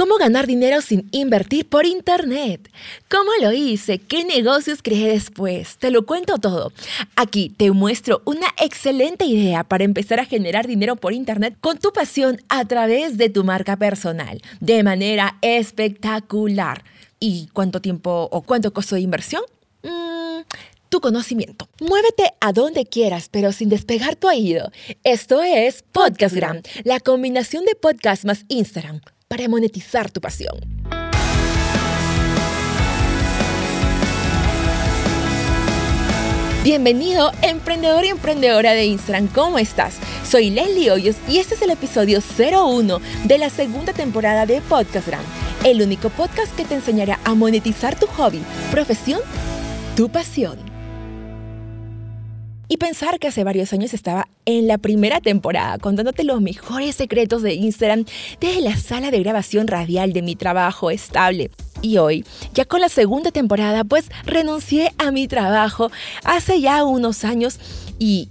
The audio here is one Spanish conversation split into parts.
¿Cómo ganar dinero sin invertir por Internet? ¿Cómo lo hice? ¿Qué negocios creé después? Te lo cuento todo. Aquí te muestro una excelente idea para empezar a generar dinero por Internet con tu pasión a través de tu marca personal, de manera espectacular. ¿Y cuánto tiempo o cuánto costo de inversión? Mm, tu conocimiento. Muévete a donde quieras, pero sin despegar tu oído. Esto es Podcastgram, la combinación de podcast más Instagram para monetizar tu pasión. Bienvenido, emprendedor y emprendedora de Instagram, ¿cómo estás? Soy Leslie Hoyos y este es el episodio 01 de la segunda temporada de Podcastgram, el único podcast que te enseñará a monetizar tu hobby, profesión, tu pasión y pensar que hace varios años estaba en la primera temporada contándote los mejores secretos de Instagram desde la sala de grabación radial de mi trabajo estable. Y hoy, ya con la segunda temporada, pues renuncié a mi trabajo hace ya unos años y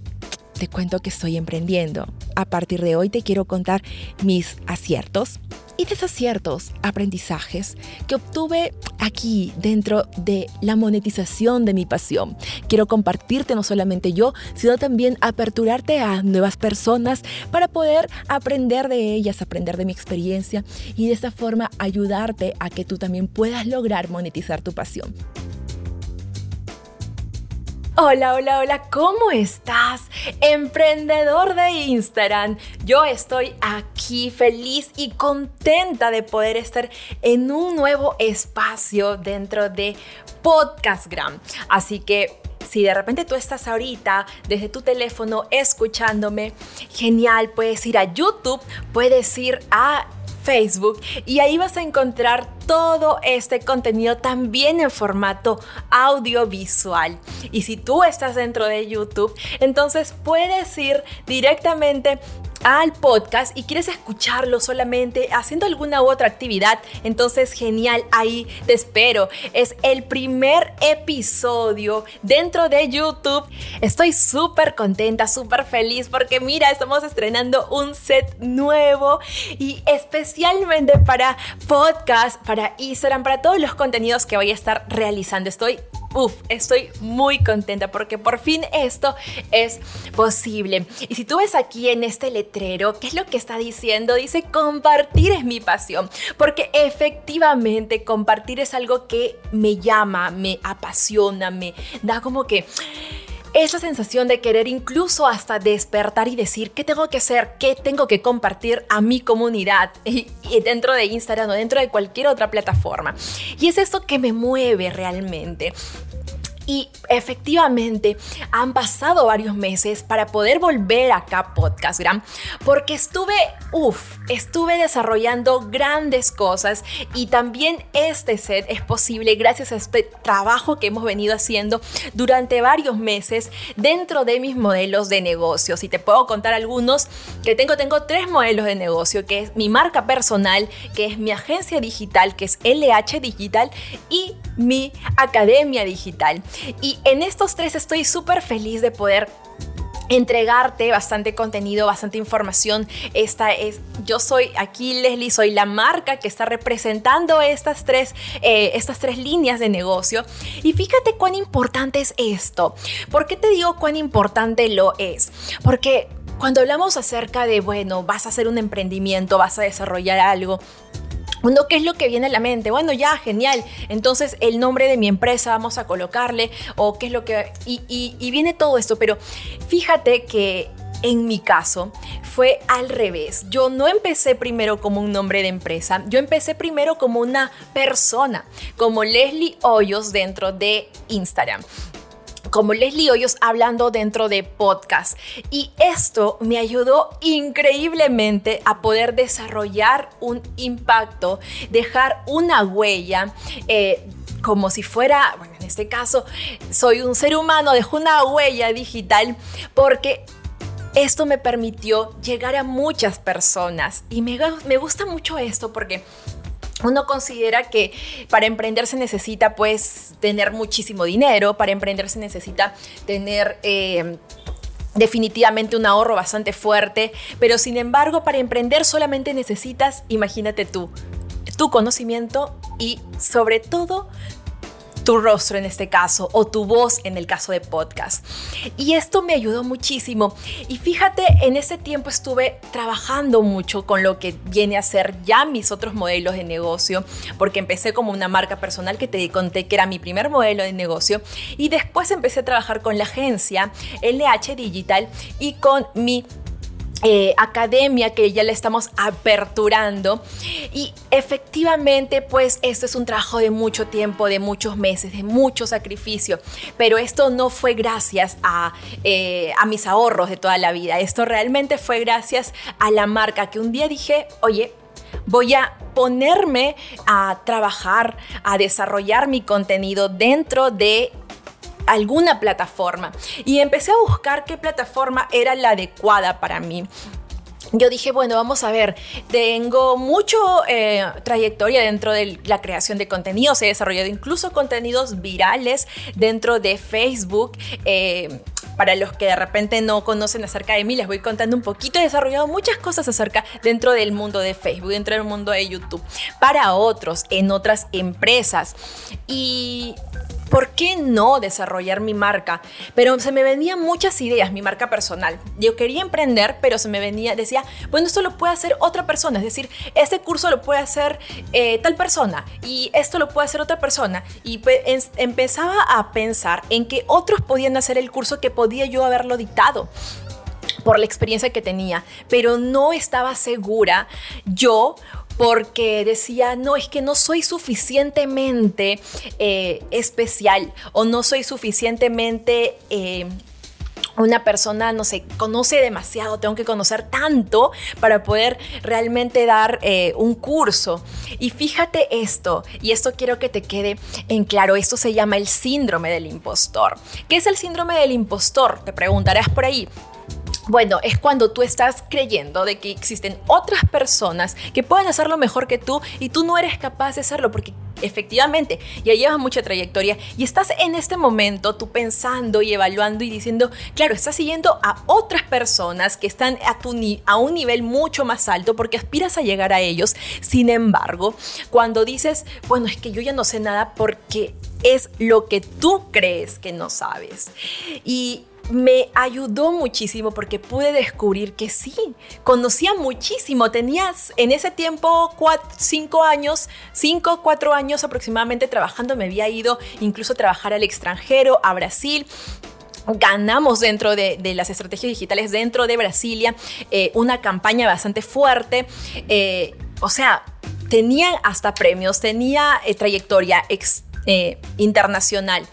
te cuento que estoy emprendiendo. A partir de hoy te quiero contar mis aciertos, y desaciertos, aprendizajes que obtuve aquí dentro de la monetización de mi pasión. Quiero compartirte no solamente yo, sino también aperturarte a nuevas personas para poder aprender de ellas, aprender de mi experiencia y de esta forma ayudarte a que tú también puedas lograr monetizar tu pasión. Hola, hola, hola, ¿cómo estás? Emprendedor de Instagram. Yo estoy aquí feliz y contenta de poder estar en un nuevo espacio dentro de Podcastgram. Así que si de repente tú estás ahorita desde tu teléfono escuchándome, genial, puedes ir a YouTube, puedes ir a Facebook y ahí vas a encontrar todo este contenido también en formato audiovisual. Y si tú estás dentro de YouTube, entonces puedes ir directamente al podcast y quieres escucharlo solamente haciendo alguna u otra actividad, entonces genial, ahí te espero. Es el primer episodio dentro de YouTube. Estoy súper contenta, súper feliz porque mira, estamos estrenando un set nuevo y especialmente para podcast, para Instagram, para todos los contenidos que voy a estar realizando. Estoy Uf, estoy muy contenta porque por fin esto es posible. Y si tú ves aquí en este letrero, ¿qué es lo que está diciendo? Dice compartir es mi pasión. Porque efectivamente compartir es algo que me llama, me apasiona, me da como que esa sensación de querer incluso hasta despertar y decir qué tengo que hacer, qué tengo que compartir a mi comunidad y, dentro de Instagram o dentro de cualquier otra plataforma. Y es esto que me mueve realmente. Y efectivamente han pasado varios meses para poder volver acá a Podcastgram porque estuve, uff, estuve desarrollando grandes cosas y también este set es posible gracias a este trabajo que hemos venido haciendo durante varios meses dentro de mis modelos de negocios. Y te puedo contar algunos que tengo, tengo tres modelos de negocio, que es mi marca personal, que es mi agencia digital, que es LH Digital y mi academia digital. Y en estos tres estoy súper feliz de poder entregarte bastante contenido, bastante información. Esta es, yo soy aquí Leslie, soy la marca que está representando estas tres, eh, estas tres líneas de negocio. Y fíjate cuán importante es esto. ¿Por qué te digo cuán importante lo es? Porque cuando hablamos acerca de, bueno, vas a hacer un emprendimiento, vas a desarrollar algo, uno, ¿qué es lo que viene a la mente? Bueno, ya, genial. Entonces, el nombre de mi empresa vamos a colocarle, o qué es lo que... Y, viene todo esto, pero fíjate que en mi caso fue al revés. Yo no empecé primero como un nombre de empresa, yo empecé primero como una persona, como Leslie Hoyos dentro de Instagram como Leslie Hoyos hablando dentro de podcast. Y esto me ayudó increíblemente a poder desarrollar un impacto, dejar una huella. Eh, como si fuera, bueno, en este caso, soy un ser humano, dejo una huella digital porque esto me permitió llegar a muchas personas. Y me, me gusta mucho esto porque uno considera que para emprender se necesita pues tener muchísimo dinero, para emprender se necesita tener... Eh, definitivamente un ahorro bastante fuerte, pero sin embargo para emprender solamente necesitas, imagínate tú, tu conocimiento y sobre todo tu rostro en este caso o tu voz en el caso de podcast. Y esto me ayudó muchísimo. Y fíjate, en ese tiempo estuve trabajando mucho con lo que viene a ser ya mis otros modelos de negocio, porque empecé como una marca personal que te conté que era mi primer modelo de negocio y después empecé a trabajar con la agencia LH Digital y con mi eh, academia que ya le estamos aperturando. Y efectivamente pues esto es un trabajo de mucho tiempo, de muchos meses, de mucho sacrificio, pero esto no fue gracias a, eh, a mis ahorros de toda la vida, esto realmente fue gracias a la marca que un día dije, oye, voy a ponerme a trabajar, a desarrollar mi contenido dentro de alguna plataforma y empecé a buscar qué plataforma era la adecuada para mí yo dije, bueno, vamos a ver, tengo mucho eh, trayectoria dentro de la creación de contenidos, he desarrollado incluso contenidos virales dentro de Facebook. Eh, para los que de repente no conocen acerca de mí, les voy contando un poquito. He desarrollado muchas cosas acerca dentro del mundo de Facebook, dentro del mundo de YouTube, para otros, en otras empresas. Y ¿por qué no desarrollar mi marca? Pero se me venían muchas ideas, mi marca personal. Yo quería emprender, pero se me venía, decía, bueno, esto lo puede hacer otra persona, es decir, este curso lo puede hacer eh, tal persona y esto lo puede hacer otra persona. Y empezaba a pensar en que otros podían hacer el curso que podía yo haberlo dictado por la experiencia que tenía, pero no estaba segura yo porque decía, no, es que no soy suficientemente eh, especial o no soy suficientemente... Eh, una persona, no sé, conoce demasiado, tengo que conocer tanto para poder realmente dar eh, un curso. Y fíjate esto, y esto quiero que te quede en claro, esto se llama el síndrome del impostor. ¿Qué es el síndrome del impostor? Te preguntarás por ahí. Bueno, es cuando tú estás creyendo de que existen otras personas que pueden hacerlo mejor que tú y tú no eres capaz de hacerlo porque efectivamente ya llevas mucha trayectoria y estás en este momento tú pensando y evaluando y diciendo, claro, estás siguiendo a otras personas que están a, tu a un nivel mucho más alto porque aspiras a llegar a ellos. Sin embargo, cuando dices, bueno, es que yo ya no sé nada porque es lo que tú crees que no sabes. Y me ayudó muchísimo porque pude descubrir que sí, conocía muchísimo. Tenías en ese tiempo cinco años, cinco, cuatro años aproximadamente trabajando. Me había ido incluso a trabajar al extranjero, a Brasil ganamos dentro de, las estrategias digitales dentro de Brasilia eh, una campaña bastante fuerte. Eh, o sea, tenía hasta premios, tenía eh, trayectoria eh, internacional.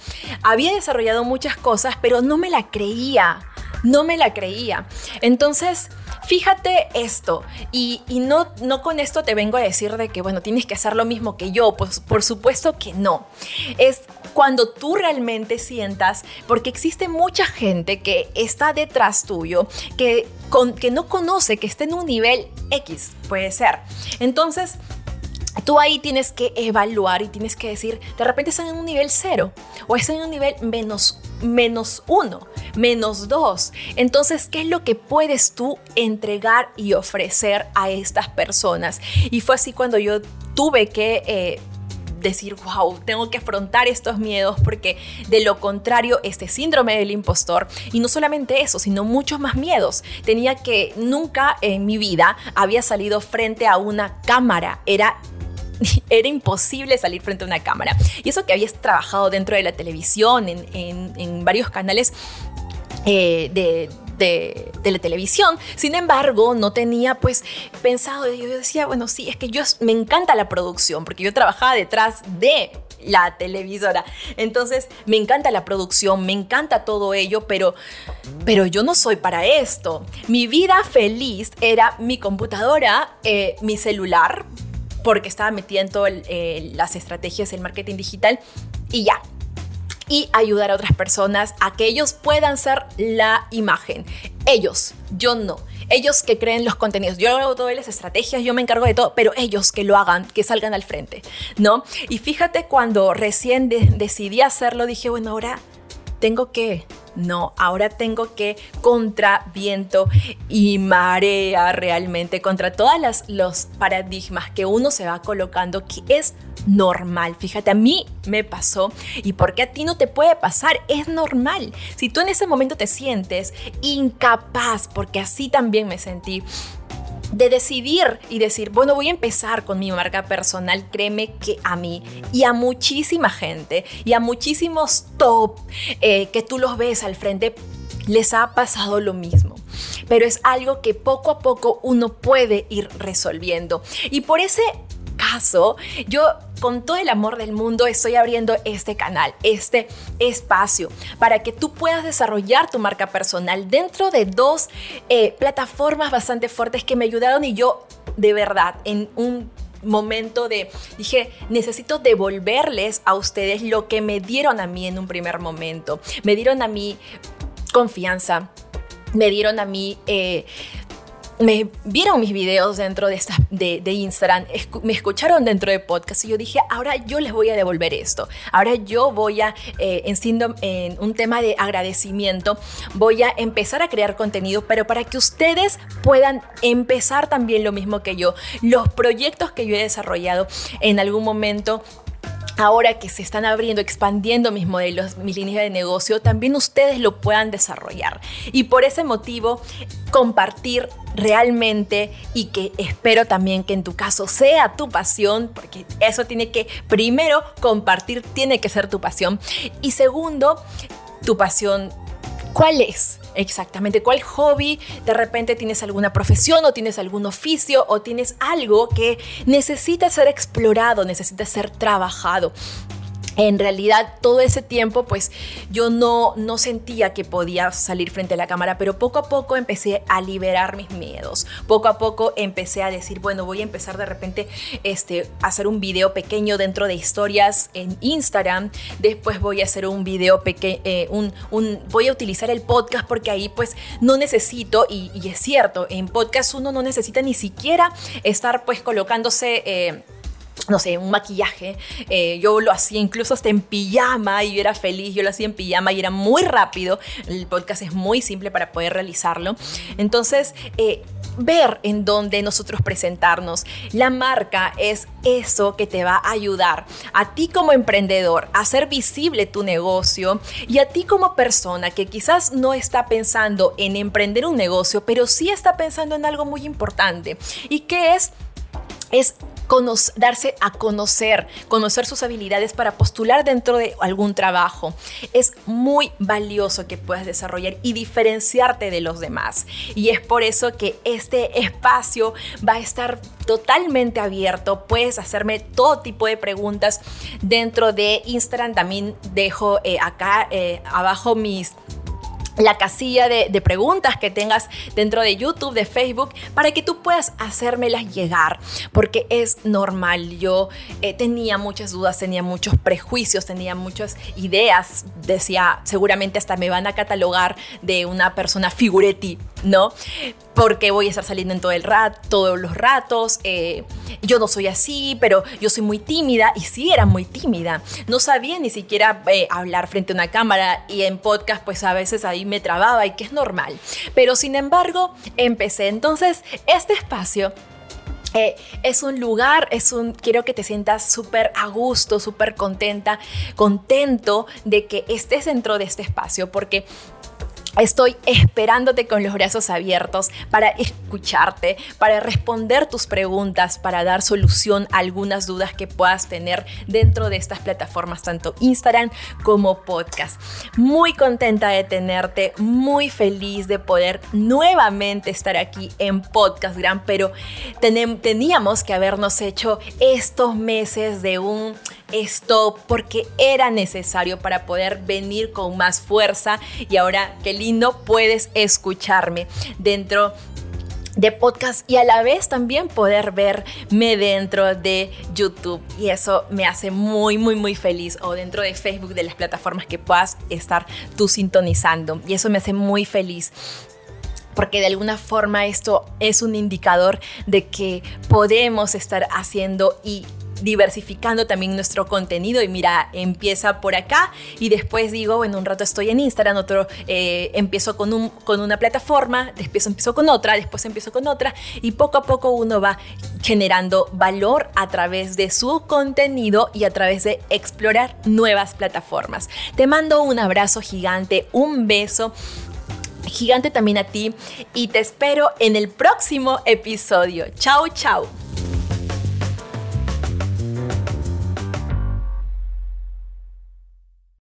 Había desarrollado muchas cosas, pero no me la creía, no me la creía. Entonces, fíjate esto, y, no, no con esto te vengo a decir de que, bueno, tienes que hacer lo mismo que yo, pues por supuesto que no. Es cuando tú realmente sientas, porque existe mucha gente que está detrás tuyo, que, con, que no conoce, que está en un nivel X, puede ser. Entonces, tú ahí tienes que evaluar y tienes que decir, de repente están en un nivel cero o están en un nivel menos, menos uno, menos dos. Entonces, ¿qué es lo que puedes tú entregar y ofrecer a estas personas? Y fue así cuando yo tuve que... Eh, decir, wow, tengo que afrontar estos miedos porque de lo contrario, este síndrome del impostor, y no solamente eso, sino muchos más miedos. Tenía que nunca en mi vida había salido frente a una cámara, era era imposible salir frente a una cámara. Y eso que habías trabajado dentro de la televisión, en, varios canales eh, de, de, la televisión. Sin embargo, no tenía pues pensado, yo decía, bueno, sí, es que yo me encanta la producción, porque yo trabajaba detrás de la televisora. Entonces, me encanta la producción, me encanta todo ello, pero, pero yo no soy para esto. Mi vida feliz era mi computadora, eh, mi celular, porque estaba metida en todas eh, las estrategias del marketing digital y ya. Y ayudar a otras personas a que ellos puedan ser la imagen. Ellos, yo no. Ellos que creen los contenidos. Yo hago todas las estrategias, yo me encargo de todo, pero ellos que lo hagan, que salgan al frente, ¿no? Y fíjate, cuando recién decidí hacerlo, dije, bueno, ahora tengo que no, ahora tengo que contra viento y marea realmente, contra todos los paradigmas que uno se va colocando, que es normal. Fíjate, a mí me pasó y porque a ti no te puede pasar, es normal. Si tú en ese momento te sientes incapaz, porque así también me sentí, de decidir y decir, bueno, voy a empezar con mi marca personal, créeme que a mí y a muchísima gente y a muchísimos top eh, que tú los ves al frente, les ha pasado lo mismo. Pero es algo que poco a poco uno puede ir resolviendo. Y por ese caso, yo con todo el amor del mundo estoy abriendo este canal, este espacio, para que tú puedas desarrollar tu marca personal dentro de dos eh, plataformas bastante fuertes que me ayudaron y yo de verdad en un momento de, dije, necesito devolverles a ustedes lo que me dieron a mí en un primer momento. Me dieron a mí confianza, me dieron a mí eh, me vieron mis videos dentro de, esta, de, Instagram, me escucharon dentro de podcast y yo dije, ahora yo les voy a devolver esto. Ahora yo voy a, eh, en un tema de agradecimiento, voy a empezar a crear contenido, pero para que ustedes puedan empezar también lo mismo que yo. Los proyectos que yo he desarrollado en algún momento ahora que se están abriendo, expandiendo mis modelos, mis líneas de negocio, también ustedes lo puedan desarrollar. Y por ese motivo, compartir realmente y que espero también que en tu caso sea tu pasión, porque eso tiene que, primero, compartir tiene que ser tu pasión. Y segundo, tu pasión, ¿cuál es? Exactamente, ¿cuál hobby? De repente tienes alguna profesión o tienes algún oficio o tienes algo que necesita ser explorado, necesita ser trabajado en realidad todo ese tiempo pues yo no, no sentía que podía salir frente a la cámara, pero poco a poco empecé a liberar mis miedos. Poco a poco empecé a decir, bueno, voy a empezar de repente este, a hacer un video pequeño dentro de historias en Instagram. Después voy a hacer un video pequeño, eh, un, voy a utilizar el podcast porque ahí pues no necesito, y, es cierto, en podcast uno no necesita ni siquiera estar pues colocándose... Eh, no sé, un maquillaje. Eh, yo lo hacía incluso hasta en pijama y yo era feliz, yo lo hacía en pijama y era muy rápido. El podcast es muy simple para poder realizarlo. Entonces, eh, ver en dónde nosotros presentarnos. La marca es eso que te va a ayudar a ti como emprendedor a hacer visible tu negocio y a ti como persona que quizás no está pensando en emprender un negocio, pero sí está pensando en algo muy importante y que es es darse a conocer, conocer sus habilidades para postular dentro de algún trabajo. Es muy valioso que puedas desarrollar y diferenciarte de los demás. Y es por eso que este espacio va a estar totalmente abierto. Puedes hacerme todo tipo de preguntas dentro de Instagram. También dejo eh, acá eh, abajo mis la casilla de, preguntas que tengas dentro de YouTube, de Facebook, para que tú puedas hacérmelas llegar, porque es normal. Yo eh, tenía muchas dudas, tenía muchos prejuicios, tenía muchas ideas, decía, seguramente hasta me van a catalogar de una persona figuretti, ¿no? Porque voy a estar saliendo en todo el rat, todos los ratos. Eh, yo no soy así, pero yo soy muy tímida y sí era muy tímida. No sabía ni siquiera eh, hablar frente a una cámara y en podcast pues a veces ahí me trababa y que es normal. Pero sin embargo empecé. Entonces este espacio eh, es un lugar, es un, quiero que te sientas súper a gusto, súper contenta, contento de que estés dentro de este espacio, porque Estoy esperándote con los brazos abiertos para escucharte, para responder tus preguntas, para dar solución a algunas dudas que puedas tener dentro de estas plataformas, tanto Instagram como podcast. Muy contenta de tenerte, muy feliz de poder nuevamente estar aquí en Podcast Gran, pero teníamos que habernos hecho estos meses de un stop porque era necesario para poder venir con más fuerza. Y ahora qué lindo puedes escucharme dentro de podcast y a la vez también poder verme dentro de YouTube. Y eso me hace muy muy muy feliz. O dentro de Facebook de las plataformas que puedas estar tú sintonizando. Y eso me hace muy feliz porque de alguna forma esto es un indicador de que podemos estar haciendo y diversificando también nuestro contenido y mira, empieza por acá y después digo, bueno, un rato estoy en Instagram, otro eh, empiezo con, un, con una plataforma, después empiezo con otra, después empiezo con otra y poco a poco uno va generando valor a través de su contenido y a través de explorar nuevas plataformas. Te mando un abrazo gigante, un beso gigante también a ti y te espero en el próximo episodio. Chao, chao.